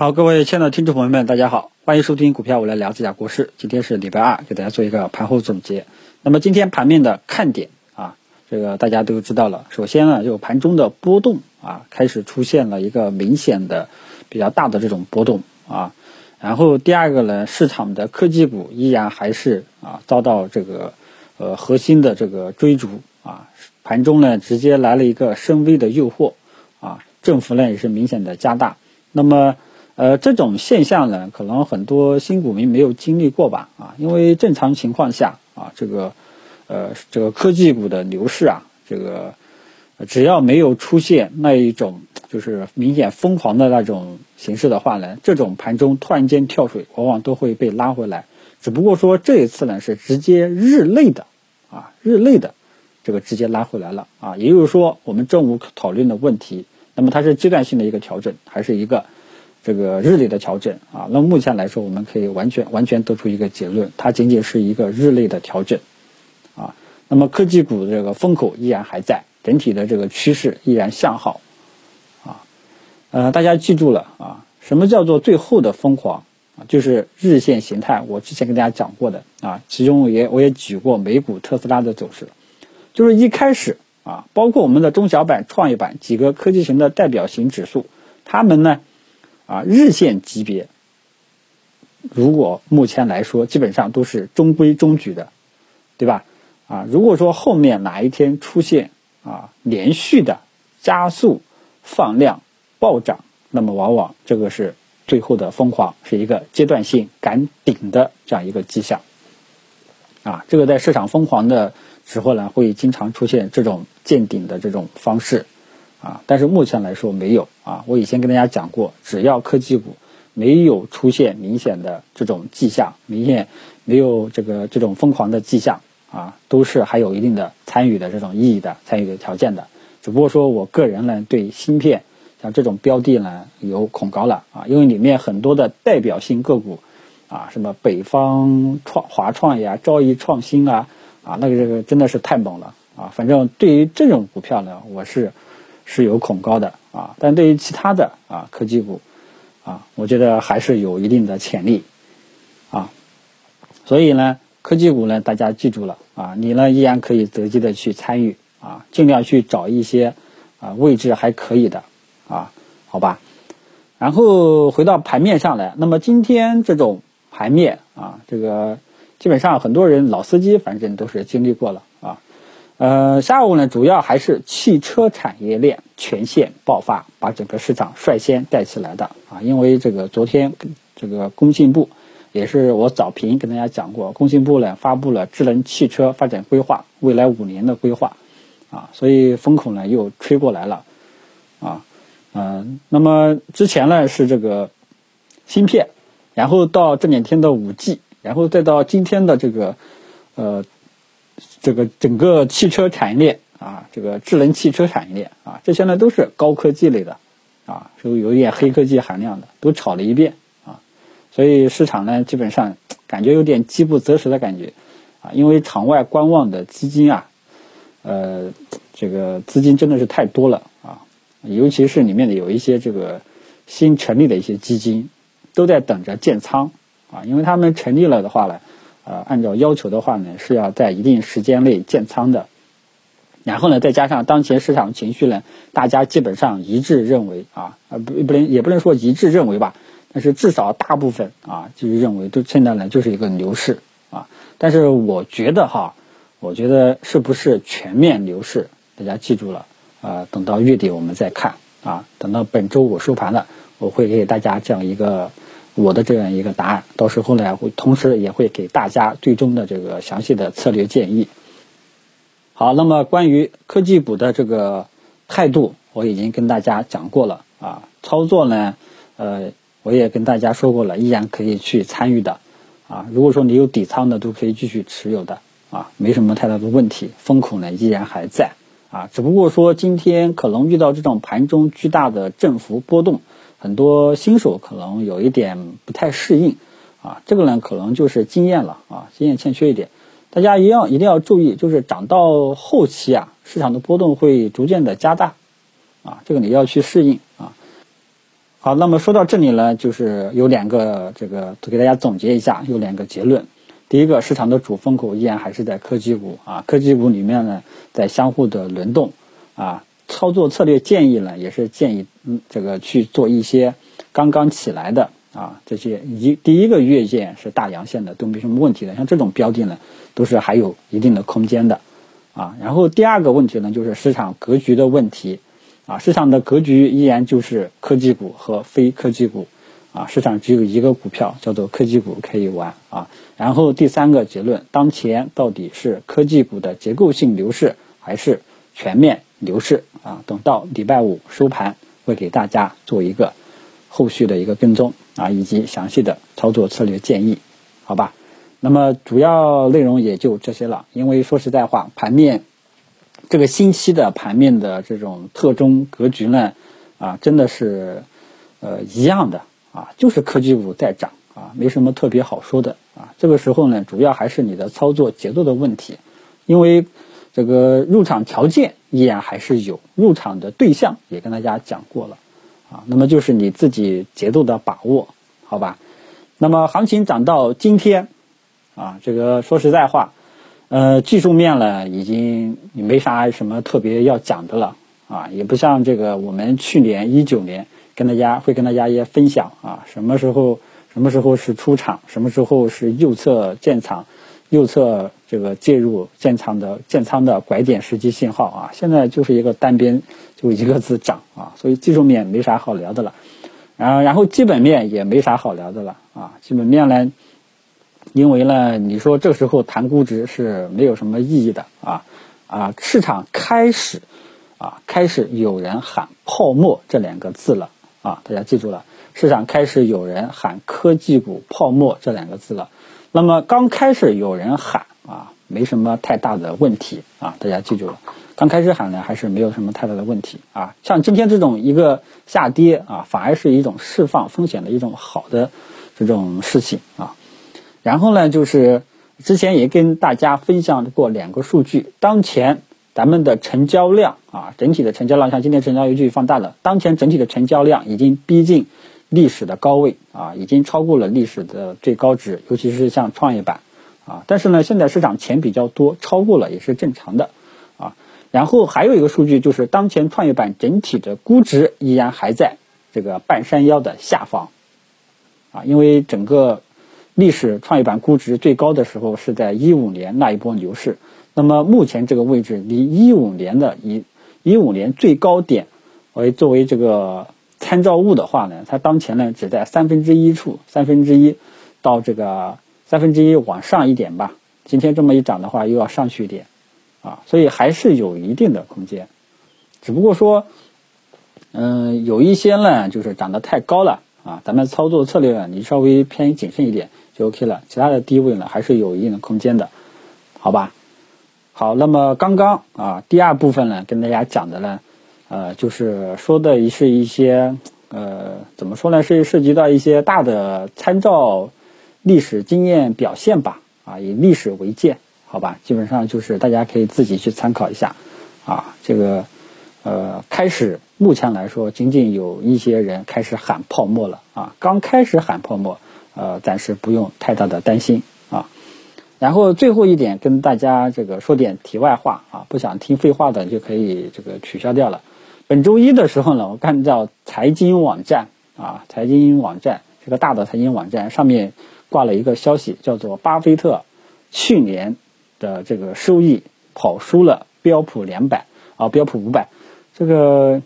好，各位亲爱的听众朋友们，大家好，欢迎收听股票我来聊这家国事。今天是礼拜二，给大家做一个盘后总结。那么今天盘面的看点啊，这个大家都知道了。首先呢，就盘中的波动啊，开始出现了一个明显的比较大的这种波动啊。然后第二个呢，市场的科技股依然还是啊遭到这个呃核心的这个追逐啊，盘中呢直接来了一个深 V 的诱惑啊，振幅呢也是明显的加大。那么呃，这种现象呢，可能很多新股民没有经历过吧？啊，因为正常情况下啊，这个，呃，这个科技股的牛市啊，这个只要没有出现那一种就是明显疯狂的那种形式的话呢，这种盘中突然间跳水，往往都会被拉回来。只不过说这一次呢，是直接日内的啊，日内的这个直接拉回来了啊。也就是说，我们中午讨论的问题，那么它是阶段性的一个调整，还是一个？这个日内的调整啊，那目前来说，我们可以完全完全得出一个结论，它仅仅是一个日内的调整，啊，那么科技股的这个风口依然还在，整体的这个趋势依然向好，啊，呃，大家记住了啊，什么叫做最后的疯狂啊？就是日线形态，我之前跟大家讲过的啊，其中也我也举过美股特斯拉的走势，就是一开始啊，包括我们的中小板、创业板几个科技型的代表型指数，它们呢。啊，日线级别，如果目前来说，基本上都是中规中矩的，对吧？啊，如果说后面哪一天出现啊连续的加速放量暴涨，那么往往这个是最后的疯狂，是一个阶段性赶顶的这样一个迹象。啊，这个在市场疯狂的时候呢，会经常出现这种见顶的这种方式。啊，但是目前来说没有啊。我以前跟大家讲过，只要科技股没有出现明显的这种迹象，明显没有这个这种疯狂的迹象啊，都是还有一定的参与的这种意义的参与的条件的。只不过说我个人呢，对芯片像这种标的呢有恐高了啊，因为里面很多的代表性个股啊，什么北方创华创呀、兆易创新啊啊，那个这个真的是太猛了啊。反正对于这种股票呢，我是。是有恐高的啊，但对于其他的啊科技股啊，我觉得还是有一定的潜力啊。所以呢，科技股呢，大家记住了啊，你呢依然可以择机的去参与啊，尽量去找一些啊位置还可以的啊，好吧。然后回到盘面上来，那么今天这种盘面啊，这个基本上很多人老司机反正都是经历过了。呃，下午呢，主要还是汽车产业链全线爆发，把整个市场率先带起来的啊。因为这个昨天这个工信部，也是我早评跟大家讲过，工信部呢发布了智能汽车发展规划，未来五年的规划啊，所以风口呢又吹过来了啊。嗯，那么之前呢是这个芯片，然后到这两天的五 G，然后再到今天的这个呃。这个整个汽车产业链啊，这个智能汽车产业链啊，这些呢都是高科技类的，啊，是有一点黑科技含量的，都炒了一遍啊，所以市场呢基本上感觉有点饥不择食的感觉啊，因为场外观望的资金啊，呃，这个资金真的是太多了啊，尤其是里面的有一些这个新成立的一些基金，都在等着建仓啊，因为他们成立了的话呢。呃，按照要求的话呢，是要在一定时间内建仓的。然后呢，再加上当前市场情绪呢，大家基本上一致认为啊，呃不不能也不能说一致认为吧，但是至少大部分啊，就是认为都现在呢就是一个牛市啊。但是我觉得哈，我觉得是不是全面牛市，大家记住了啊，等到月底我们再看啊，等到本周五收盘了，我会给大家这样一个。我的这样一个答案，到时候呢会同时也会给大家最终的这个详细的策略建议。好，那么关于科技股的这个态度，我已经跟大家讲过了啊。操作呢，呃，我也跟大家说过了，依然可以去参与的啊。如果说你有底仓的，都可以继续持有的啊，没什么太大的问题。风口呢依然还在啊，只不过说今天可能遇到这种盘中巨大的振幅波动。很多新手可能有一点不太适应，啊，这个呢可能就是经验了啊，经验欠缺一点。大家一样一定要注意，就是涨到后期啊，市场的波动会逐渐的加大，啊，这个你要去适应啊。好，那么说到这里呢，就是有两个这个给大家总结一下，有两个结论。第一个，市场的主风口依然还是在科技股啊，科技股里面呢在相互的轮动啊，操作策略建议呢也是建议嗯这个去做一些刚刚起来的啊这些一第一个月线是大阳线的都没什么问题的，像这种标的呢都是还有一定的空间的啊。然后第二个问题呢就是市场格局的问题。啊，市场的格局依然就是科技股和非科技股，啊，市场只有一个股票叫做科技股可以玩啊。然后第三个结论，当前到底是科技股的结构性牛市还是全面牛市啊？等到礼拜五收盘，会给大家做一个后续的一个跟踪啊，以及详细的操作策略建议，好吧？那么主要内容也就这些了，因为说实在话，盘面。这个星期的盘面的这种特征格局呢，啊，真的是呃一样的啊，就是科技股在涨啊，没什么特别好说的啊。这个时候呢，主要还是你的操作节奏的问题，因为这个入场条件依然还是有，入场的对象也跟大家讲过了啊。那么就是你自己节奏的把握，好吧？那么行情涨到今天啊，这个说实在话。呃，技术面呢，已经没啥什么特别要讲的了啊，也不像这个我们去年一九年跟大家会跟大家也分享啊，什么时候什么时候是出场，什么时候是右侧建仓，右侧这个介入建仓的建仓的拐点时机信号啊，现在就是一个单边就一个字涨啊，所以技术面没啥好聊的了，然后然后基本面也没啥好聊的了啊，基本面呢。因为呢，你说这时候谈估值是没有什么意义的啊啊！市场开始啊开始有人喊泡沫这两个字了啊，大家记住了，市场开始有人喊科技股泡沫这两个字了。那么刚开始有人喊啊，没什么太大的问题啊，大家记住了，刚开始喊呢还是没有什么太大的问题啊。像今天这种一个下跌啊，反而是一种释放风险的一种好的这种事情啊。然后呢，就是之前也跟大家分享过两个数据，当前咱们的成交量啊，整体的成交量，像今天成交又继续放大了，当前整体的成交量已经逼近历史的高位啊，已经超过了历史的最高值，尤其是像创业板啊，但是呢，现在市场钱比较多，超过了也是正常的啊。然后还有一个数据就是，当前创业板整体的估值依然还在这个半山腰的下方啊，因为整个。历史创业板估值最高的时候是在一五年那一波牛市，那么目前这个位置离一五年的一一五年最高点为作为这个参照物的话呢，它当前呢只在三分之一处，三分之一到这个三分之一往上一点吧。今天这么一涨的话，又要上去一点啊，所以还是有一定的空间，只不过说，嗯，有一些呢就是涨得太高了啊，咱们操作策略呢，你稍微偏谨慎一点。就 OK 了，其他的低位呢还是有一定的空间的，好吧？好，那么刚刚啊，第二部分呢，跟大家讲的呢，呃，就是说的是一些呃，怎么说呢？是涉及到一些大的参照历史经验表现吧，啊，以历史为鉴，好吧？基本上就是大家可以自己去参考一下，啊，这个呃，开始目前来说，仅仅有一些人开始喊泡沫了啊，刚开始喊泡沫。呃，暂时不用太大的担心啊。然后最后一点，跟大家这个说点题外话啊，不想听废话的就可以这个取消掉了。本周一的时候呢，我看到财经网站啊，财经网站这个大的财经网站上面挂了一个消息，叫做巴菲特去年的这个收益跑输了标普两百啊，标普五百。这个，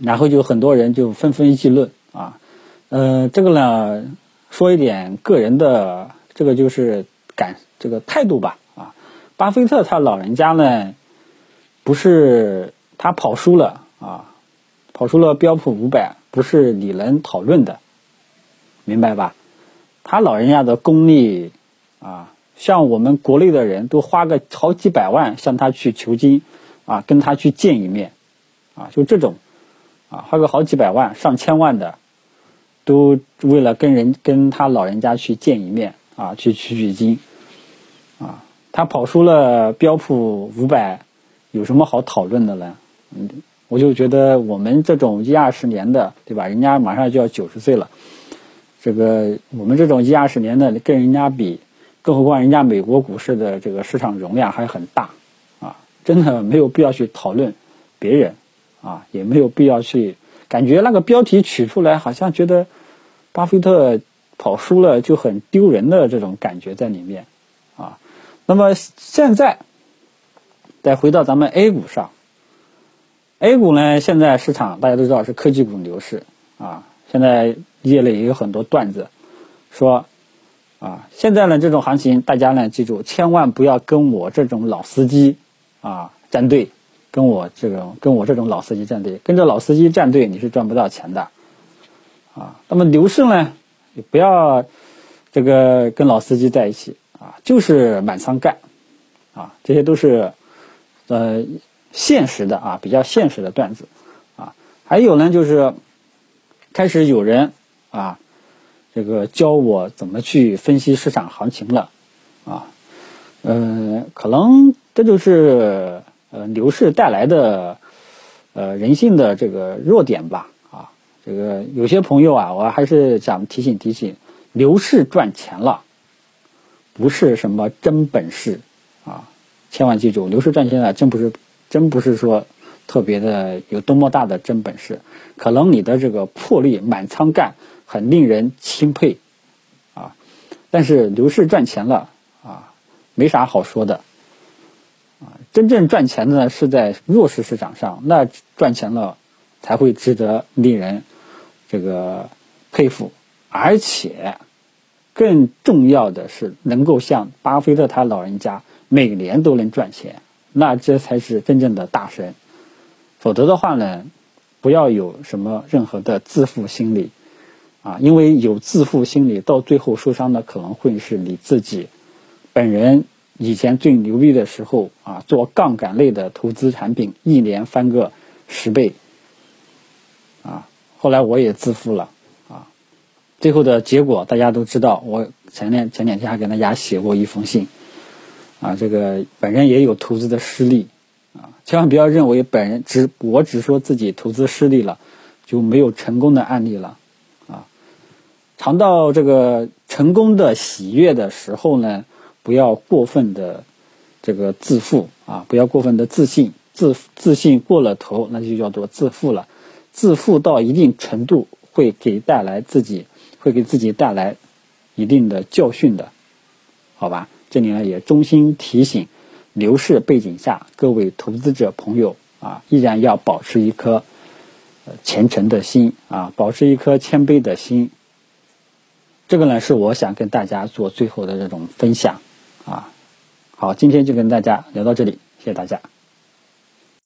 然后就很多人就纷纷议论啊，呃，这个呢。说一点个人的这个就是感这个态度吧啊，巴菲特他老人家呢，不是他跑输了啊，跑输了标普五百，不是你能讨论的，明白吧？他老人家的功力啊，像我们国内的人都花个好几百万向他去求经啊，跟他去见一面啊，就这种啊，花个好几百万上千万的。都为了跟人跟他老人家去见一面啊，去取取经啊，他跑输了标普五百，有什么好讨论的呢？嗯，我就觉得我们这种一二十年的，对吧？人家马上就要九十岁了，这个我们这种一二十年的跟人家比，更何况人家美国股市的这个市场容量还很大，啊，真的没有必要去讨论别人，啊，也没有必要去感觉那个标题取出来，好像觉得巴菲特跑输了就很丢人的这种感觉在里面，啊，那么现在再回到咱们 A 股上。A 股呢，现在市场大家都知道是科技股牛市啊。现在业内也有很多段子，说啊，现在呢这种行情，大家呢记住，千万不要跟我这种老司机啊站队，跟我这种跟我这种老司机站队，跟着老司机站队你是赚不到钱的啊。那么牛市呢，也不要这个跟老司机在一起啊，就是满仓干啊，这些都是呃。现实的啊，比较现实的段子，啊，还有呢，就是开始有人啊，这个教我怎么去分析市场行情了，啊，嗯，可能这就是呃牛市带来的呃人性的这个弱点吧，啊，这个有些朋友啊，我还是想提醒提醒，牛市赚钱了，不是什么真本事。啊，千万记住，牛市赚钱了，真不是。真不是说特别的有多么大的真本事，可能你的这个魄力满仓干很令人钦佩，啊，但是牛市赚钱了啊，没啥好说的，啊，真正赚钱的呢是在弱势市场上，那赚钱了才会值得令人这个佩服，而且更重要的是能够像巴菲特他老人家每年都能赚钱。那这才是真正的大神，否则的话呢，不要有什么任何的自负心理，啊，因为有自负心理，到最后受伤的可能会是你自己。本人以前最牛逼的时候啊，做杠杆类的投资产品，一年翻个十倍，啊，后来我也自负了，啊，最后的结果大家都知道，我前两前两天还给大家写过一封信。啊，这个本人也有投资的失利，啊，千万不要认为本人只我只说自己投资失利了，就没有成功的案例了，啊，尝到这个成功的喜悦的时候呢，不要过分的这个自负啊，不要过分的自信，自自信过了头，那就叫做自负了，自负到一定程度会给带来自己会给自己带来一定的教训的，好吧？这里呢也衷心提醒，牛市背景下各位投资者朋友啊，依然要保持一颗虔诚的心啊，保持一颗谦卑的心。这个呢是我想跟大家做最后的这种分享啊。好，今天就跟大家聊到这里，谢谢大家。